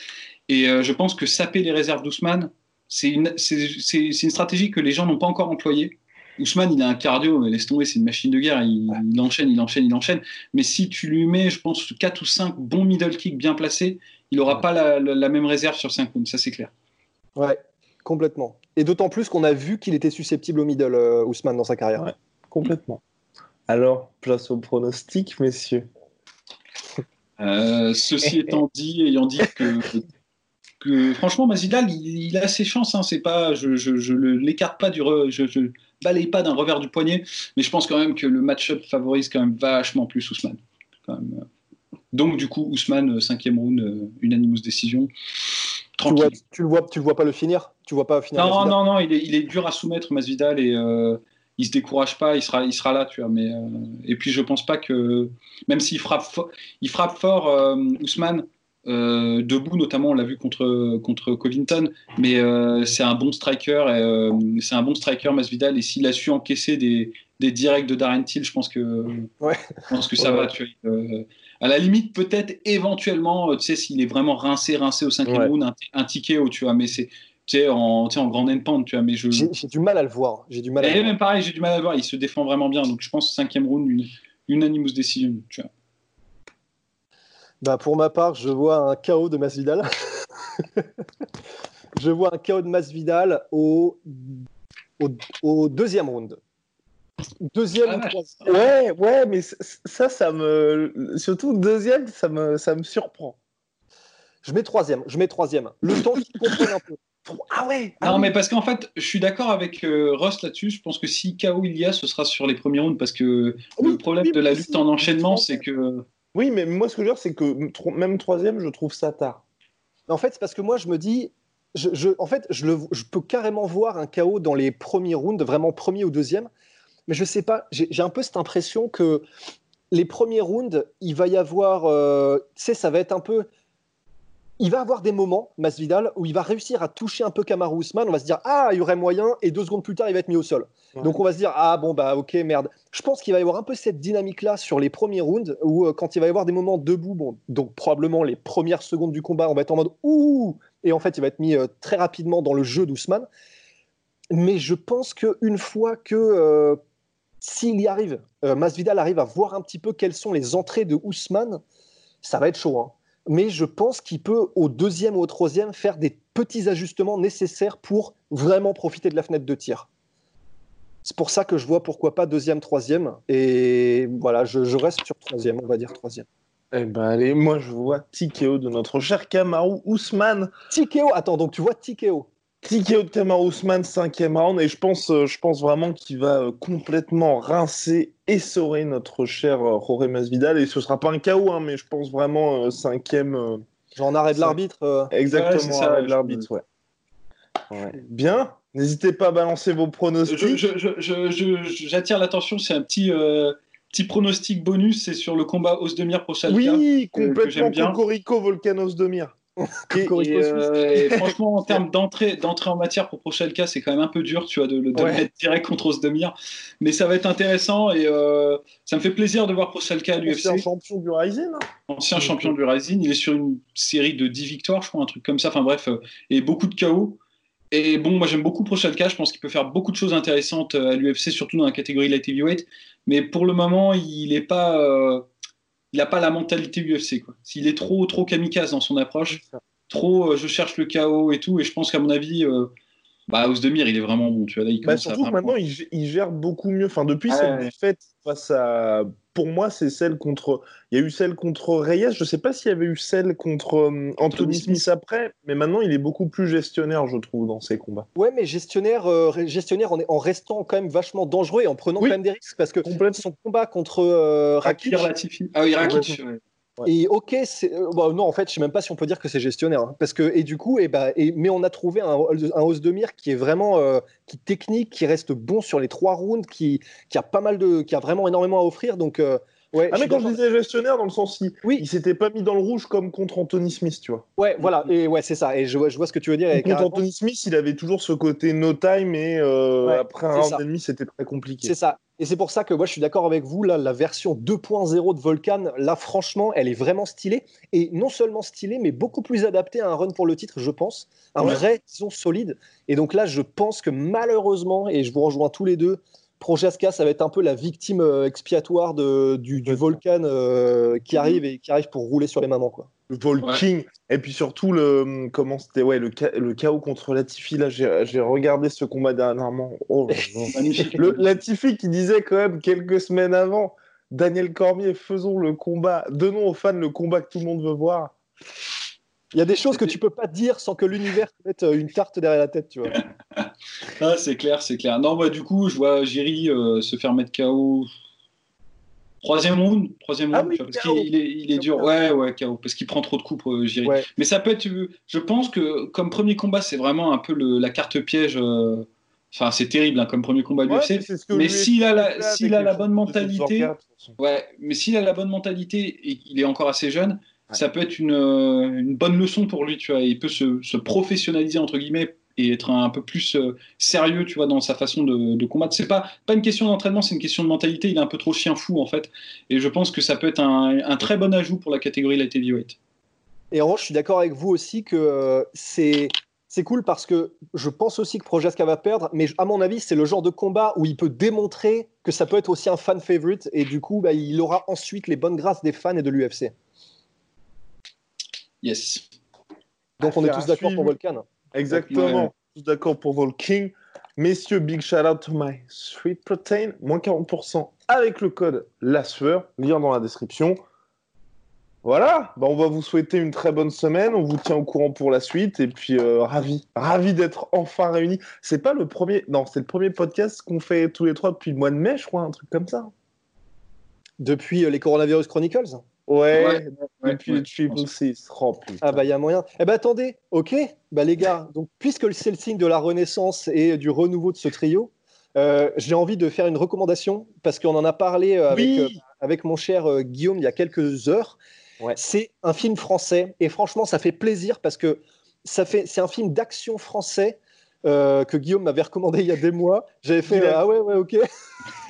Et je pense que saper les réserves d'Ousmane, c'est une, une stratégie que les gens n'ont pas encore employée. Ousmane, il a un cardio, laisse tomber, c'est une machine de guerre. Il, il, enchaîne, il enchaîne, il enchaîne. Mais si tu lui mets, je pense, 4 ou 5 bons middle kicks bien placés, il n'aura pas la, la, la, même réserve sur 5 rounds, ça c'est clair. Ouais, complètement. Et d'autant plus qu'on a vu qu'il était susceptible au middle, euh, Ousmane, dans sa carrière. Ouais, complètement. Alors, place au pronostic, messieurs. Euh, ceci étant dit, ayant dit que, que franchement, Mazidal, il, il, a ses chances. Hein, c'est pas, je, je, je l'écarte pas du, re, je, je balaye pas d'un revers du poignet, mais je pense quand même que le match-up favorise quand même vachement plus Ousmane. Quand même. Euh. Donc du coup, Ousmane, cinquième round, unanimous décision. Tu, vois, tu, le vois, tu le vois pas le finir? Tu vois pas finir Non, non, non, il est, il est, dur à soumettre Masvidal et euh, il se décourage pas, il sera, il sera là, tu vois. Mais euh, et puis je pense pas que même s'il frappe, fort, il frappe fort euh, Ousmane euh, debout, notamment on l'a vu contre contre Covington, mais euh, c'est un bon striker, c'est un bon striker Masvidal et s'il a su encaisser des, des directs de Darren Till, je pense que ouais. je pense que ça Ouais. va, tu vois à la limite, peut-être éventuellement, tu sais, s'il est vraiment rincé, rincé au cinquième Ouais. round, un, un ticket, tu vois, mais c'est, tu sais, en, tu sais, en grande end tu vois, mais je. J'ai du mal à le voir. J'ai du mal à Et le voir. même pareil, j'ai du mal à le voir, il se défend vraiment bien, donc je pense cinquième round, une unanimous decision, tu vois. Bah, pour ma part, je vois un KO de Masvidal. je vois un KO de Masvidal au, au, au deuxième round. Deuxième Ah, ou troisième. Ouais, ouais, mais ça, ça me. Surtout deuxième, ça me, ça me surprend. Je mets troisième. Je mets troisième. Le temps qu'ils comprennent un peu. Ah ouais ah Non, oui. mais parce qu'en fait, je suis d'accord avec euh, Ross là-dessus. Je pense que si KO il y a, ce sera sur les premiers rounds parce que Oui, le problème oui, de la lutte en enchaînement, c'est que. Oui, mais moi, ce que je veux dire, c'est que tro- même troisième, je trouve ça tard. En fait, c'est parce que moi, je me dis. Je, je- en fait, je, le, je peux carrément voir un KO dans les premiers rounds, vraiment premier ou deuxième. Mais je sais pas, j'ai un peu cette impression que les premiers rounds, il va y avoir. euh, tu sais, ça va être un peu. Il va avoir des moments, Masvidal, où il va réussir à toucher un peu Kamaru Usman. On va se dire, ah, il y aurait moyen, et deux secondes plus tard, il va être mis au sol. Ouais. Donc on va se dire, ah bon, bah ok, merde. Je pense qu'il va y avoir un peu cette dynamique-là sur les premiers rounds, où euh, quand il va y avoir des moments debout, bon, donc probablement les premières secondes du combat, on va être en mode, ouh, et en fait, il va être mis euh, très rapidement dans le jeu d'Ousmane. Mais je pense qu'une fois que, euh, s'il y arrive, euh, Masvidal arrive à voir un petit peu quelles sont les entrées de Ousmane, ça va être chaud. hein. Mais je pense qu'il peut, au deuxième ou au troisième, faire des petits ajustements nécessaires pour vraiment profiter de la fenêtre de tir. C'est pour ça que je vois pourquoi pas deuxième, troisième. Et voilà, je, je reste sur troisième, on va dire troisième. Eh ben allez, moi je vois Tikeo de notre cher Kamaru Ousmane. Tikeo, attends, donc tu vois Tikeo Tikeo de Kamaru Ousmane, cinquième round, et je pense, euh, je pense vraiment qu'il va euh, complètement rincer, essorer notre cher euh, Jorge Masvidal, et ce sera pas un KO, hein, mais je pense vraiment euh, cinquième. euh, Genre en arrêt de l'arbitre. euh, exactement, Ouais, arrêt de l'arbitre, ouais. Ouais. Bien, n'hésitez pas à balancer vos pronostics. J'attire l'attention, c'est un petit, euh, petit pronostic bonus, c'est sur le combat Osdemir Prochalka. oui, que- que complètement bien. Cocorico Volcanos de Mire. Et, euh, et franchement, en termes d'entrée, d'entrée en matière pour Prochalka, c'est quand même un peu dur, tu vois, de, le- de Ouais. le mettre direct contre Osdemir. Mais ça va être intéressant et euh, ça me fait plaisir de voir Prochalka à l'UFC. champion du Rising. hein. Ancien champion du Rising, il est sur une série de 10 victoires, je crois, un truc comme ça. Enfin bref, euh, et beaucoup de KO. Et bon, moi j'aime beaucoup Prochalka, je pense qu'il peut faire beaucoup de choses intéressantes à l'UFC, surtout dans la catégorie light heavyweight. Mais pour le moment, il est pas, euh, il n'a pas la mentalité UFC. Quoi. S'il est trop, trop kamikaze dans son approche, trop, euh, je cherche le KO et tout. Et je pense qu'à mon avis, euh, bah, Ozdemir, il est vraiment bon. Tu vois, là, il Bah, commence à surtout que maintenant, il, il gère beaucoup mieux. Enfin, depuis Ouais, cette défaite face à. Pour moi, c'est celle contre. Il y a eu celle contre Reyes. Je sais pas s'il y avait eu celle contre euh, Anthony Smith. Après, mais maintenant, il est beaucoup plus gestionnaire, je trouve, dans ses combats. Ouais, mais gestionnaire, euh, gestionnaire en, en restant quand même vachement dangereux et en prenant Oui. quand même des risques parce que Complètement. son combat contre euh, Latifi. Ah oui, Rakic. ouais. Et ok, euh, bah, non en fait, je sais même pas si on peut dire que c'est gestionnaire hein, parce que et du coup, bah, mais on a trouvé un, un Ozdemir qui est vraiment euh, qui technique, qui reste bon sur les trois rounds, qui, a pas mal de, qui a vraiment énormément à offrir. Donc euh, ouais, Ah, mais quand je disais gestionnaire, dans le sens, il, Oui. il s'était pas mis dans le rouge comme contre Anthony Smith, tu vois. ouais, voilà, et ouais, c'est ça. Et je vois, je vois ce que tu veux dire. Et contre carrément, Anthony Smith, il avait toujours ce côté no time et euh, Ouais, après un round et demi, c'était très compliqué. C'est ça. Et c'est pour ça que moi, je suis d'accord avec vous. Là, la version 2.0 de Volcan, là, franchement, elle est vraiment stylée. Et non seulement stylée, mais beaucoup plus adaptée à un run pour le titre, je pense. Un Ouais. vrai, disons, solide. Et donc là, je pense que malheureusement, et je vous rejoins tous les deux, Projaska, ça va être un peu la victime euh, expiatoire de, du, du Volcan euh, qui arrive et qui arrive pour rouler sur les mamans, quoi. Le Volking. Et puis surtout, le, comment c'était, ouais, le, le chaos contre Latifi. Là, j'ai regardé ce combat dernièrement. Oh, le Latifi qui disait quand même quelques semaines avant Daniel Cormier, faisons le combat, donnons aux fans le combat que tout le monde veut voir. Il y a des choses que tu peux pas dire sans que l'univers te mette euh, une carte derrière la tête, tu vois. Ah, c'est clair, c'est clair. Non, bah, du coup, je vois Jiri euh, se faire mettre KO. Troisième round, troisième Ah round, oui, vois, parce qu'il est, il est dur. Ouais, ouais, KO, parce qu'il prend trop de coups, euh, Jiri. Ouais. Mais ça peut être. euh, Je pense que comme premier combat, c'est vraiment un peu le- la carte piège. euh, Enfin, c'est terrible hein, comme premier combat de Ouais, que mais s'il a la- s'il a la bonne mentalité-. Ouais, mais s'il a la bonne mentalité et qu'il est encore assez jeune, Ouais. ça peut être une, euh, une bonne leçon pour lui, tu vois. Il peut se, se professionnaliser, entre guillemets, et être un, peu plus euh, sérieux, tu vois, dans sa façon de, de combattre. C'est pas, pas une question d'entraînement, c'est une question de mentalité. Il est un peu trop chien fou, en fait. Et je pense que ça peut être un, un très bon ajout pour la catégorie light heavyweight. Et en revanche, je suis d'accord avec vous aussi que euh, c'est c'est cool parce que je pense aussi que Projaska va perdre, mais à mon avis, c'est le genre de combat où il peut démontrer que ça peut être aussi un fan favorite et du coup, bah, il aura ensuite les bonnes grâces des fans et de l'UFC. Yes. Donc on est tous d'accord pour Volcan. Exactement. Ouais. Tous d'accord pour Volking. Messieurs, big shout out to my sweet protein. Moins 40% avec le code la sueur. Lien dans la description. Voilà, bah, on va vous souhaiter une très bonne semaine. On vous tient au courant pour la suite. Et puis, euh, ravi, ravi d'être enfin réunis. C'est pas le premier, non, c'est le premier podcast qu'on fait tous les trois depuis le mois de mai, je crois, un truc comme ça. Depuis euh, les Coronavirus Chronicles Ouais, Ouais, depuis ouais, le Triple. Six. Oh, putain. Ah bah il y a moyen. Eh ben attendez, ok, bah les gars, donc puisque c'est le signe de la renaissance et du renouveau de ce trio, euh, j'ai envie de faire une recommandation parce qu'on en a parlé euh, avec, Oui. euh, avec mon cher euh, Guillaume il y a quelques heures. Ouais. C'est un film français et franchement ça fait plaisir parce que ça fait c'est un film d'action français euh, que Guillaume m'avait recommandé il y a des mois. J'avais fait Il euh, ah ouais ouais ok.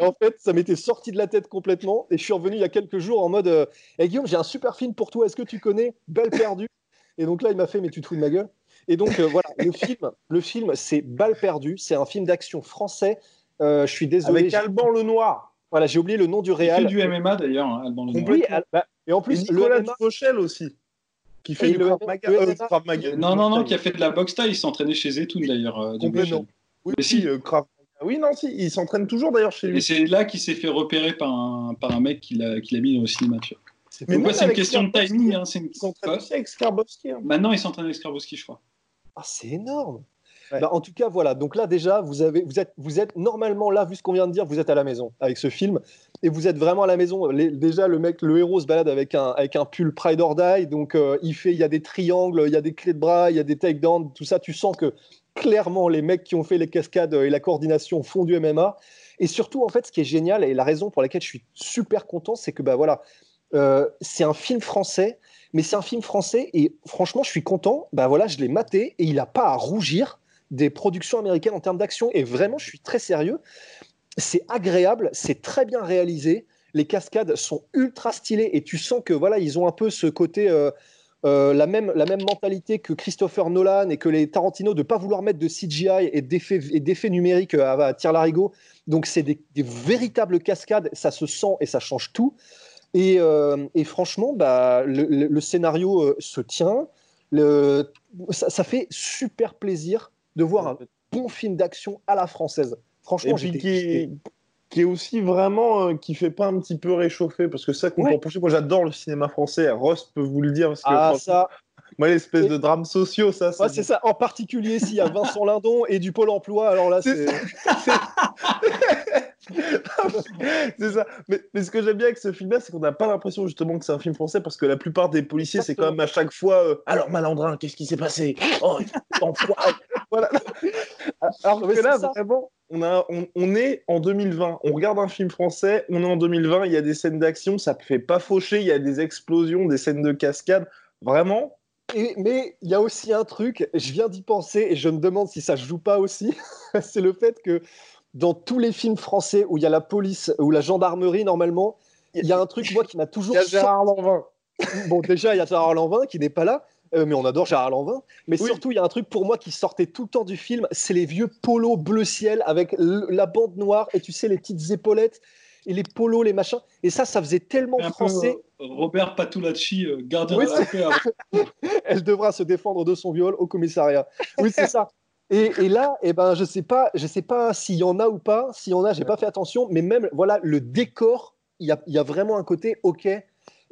Et en fait ça m'était sorti de la tête complètement et je suis revenu il y a quelques jours en mode euh, Guillaume j'ai un super film pour toi est-ce que tu connais Belle perdue? Et donc là il m'a fait mais tu te fous de ma gueule et donc euh, voilà le film le film c'est Balle perdue c'est un film d'action français Euh, je suis désolé Avec Alban Lenoir. voilà j'ai oublié le nom du Il fait réal du MMA d'ailleurs, hein, Alban Lenoir. Oui, bah, et en plus le Nicolas MMA Durochel aussi. Qui fait Et du le- Krav Maga. le euh. Non, non, non, qui a fait de la boxe taille, il s'entraînait chez Zetoun d'ailleurs. euh, Complètement. Oui, Mais si. euh, Krav Maga. Oui, non, si, il s'entraîne toujours d'ailleurs chez Et lui. c'est là qu'il s'est fait repérer par un, par un mec qui l'a qui l'a mis au cinéma. tu vois. C'est Mais c'est une question de timing. hein, c'est une- Ils s'entraînent aussi avec Skarbowski. hein. Maintenant, ils s'entraînent avec Skarbowski, je crois. Ah, c'est énorme. Ouais. Bah, en tout cas, voilà. Donc là, déjà, vous, avez, vous, êtes, vous êtes normalement là, vu ce qu'on vient de dire, vous êtes à la maison avec ce film. Et vous êtes vraiment à la maison. Déjà, le mec, le héros se balade avec un, avec un pull Pride or Die. Donc, euh, il fait, il y a des triangles, il y a des clés de bras, il y a des takedowns, tout ça. Tu sens que clairement, les mecs qui ont fait les cascades et la coordination font du MMA. Et surtout, en fait, ce qui est génial et la raison pour laquelle je suis super content, c'est que bah voilà, euh, c'est un film français, mais c'est un film français et franchement, je suis content. Bah voilà, je l'ai maté et il n'a pas à rougir des productions américaines en termes d'action. Et vraiment, je suis très sérieux. C'est agréable, c'est très bien réalisé. Les cascades sont ultra stylées et tu sens que voilà, ils ont un peu ce côté. euh, euh, la, même, la même mentalité que Christopher Nolan et que les Tarantino de pas vouloir mettre de CGI et d'effets et d'effets numériques à, à tir larigot. Donc c'est des, véritables cascades, ça se sent et ça change tout. Et, euh, franchement, bah, le, scénario euh, se tient. Le, ça fait super plaisir de voir un bon film d'action à la française. Franchement, puis qui est, qui est aussi vraiment, euh, qui fait pas un petit peu réchauffer, parce que ça qu'on Ouais. moi j'adore le cinéma français, Ross peut vous le dire, parce que Ah, ça, moi l'espèce Et- de drames sociaux, ça, ouais, c'est ça. En particulier s'il y a Vincent Lindon et du Pôle emploi, alors là, C'est c'est. ça. Mais, mais ce que j'aime bien avec ce film-là, c'est qu'on n'a pas l'impression justement que c'est un film français, parce que la plupart des policiers, c'est quand même à chaque fois euh, Alors, malandrin, qu'est-ce qui s'est passé? Oh, enfoiré Voilà. Alors Mais que là, c'est ça. vraiment, on, a, on, on est en 2020. On regarde un film français, on est en 2020, il y a des scènes d'action, ça ne fait pas faucher, il y a des explosions, des scènes de cascade. Vraiment, Et- mais il y a aussi un truc, je viens d'y penser et je me demande si ça se joue pas aussi. c'est le fait que dans tous les films français où il y a la police ou la gendarmerie, normalement, il y a un truc, moi, qui m'a il toujours. y a Gérard Lanvin. Bon, déjà, il y a Gérard Lanvin qui n'est pas là, euh, mais on adore Gérard Lanvin. Mais Oui. surtout, il y a un truc pour moi qui sortait tout le temps du film c'est les vieux polos bleu ciel avec la bande noire et tu sais, les petites épaulettes et les polos, les machins. Et ça, ça faisait tellement Un peu, français. euh, Robert Patulacci, euh, gardien Oui, de la paix. avant- elle devra se défendre de son viol au commissariat. Oui, c'est ça. Et, et là, eh ben, je sais pas, je sais pas s'il y en a ou pas. S'il y en a, j'ai pas fait attention. Mais même, voilà, le décor, il y a, y a vraiment un côté, ok.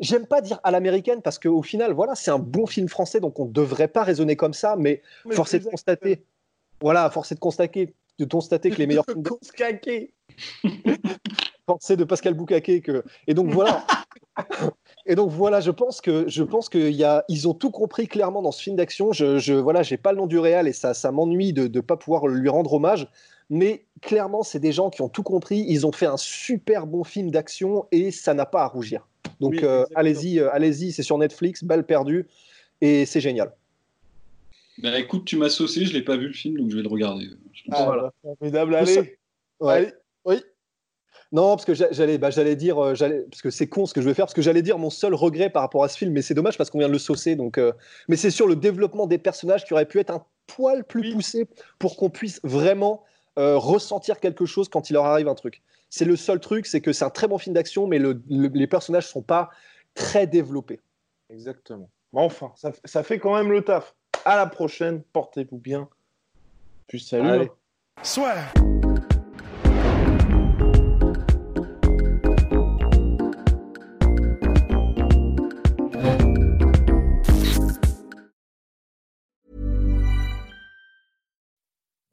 J'aime pas dire à l'américaine parce qu'au final, voilà, c'est un bon film français, donc on devrait pas raisonner comme ça. Mais, Mais force est de constater, voilà, force est de constater, de constater que les meilleurs films pensée de Pascal Boucaquet que et donc voilà. Et donc voilà je pense que je pense qu'il y a ils ont tout compris clairement dans ce film d'action. Je, je voilà j'ai pas le nom du réal et ça ça m'ennuie de ne pas pouvoir lui rendre hommage. Mais clairement c'est des gens qui ont tout compris. Ils ont fait un super bon film d'action et ça n'a pas à rougir donc Oui, euh, allez-y euh, allez-y c'est sur Netflix balle perdue et c'est génial Bah écoute, tu m'as saucé, je l'ai pas vu le film, donc je vais le regarder. Ah, Voilà. bah, formidable, Le allez. seul- Ouais. Allez. Oui. Non, parce que j'a- j'allais, bah, j'allais dire, euh, j'allais, parce que c'est con ce que je vais faire, parce que j'allais dire mon seul regret par rapport à ce film, mais c'est dommage parce qu'on vient de le saucer. Donc, euh, mais c'est sur le développement des personnages qui aurait pu être un poil plus Oui. poussé pour qu'on puisse vraiment euh, ressentir quelque chose quand il leur arrive un truc. C'est le seul truc, c'est que c'est un très bon film d'action, mais le- le- les personnages sont pas très développés. Exactement. Mais enfin, ça, ça fait quand même le taf. À la prochaine, portez-vous bien. Puis salut. Allez. hein.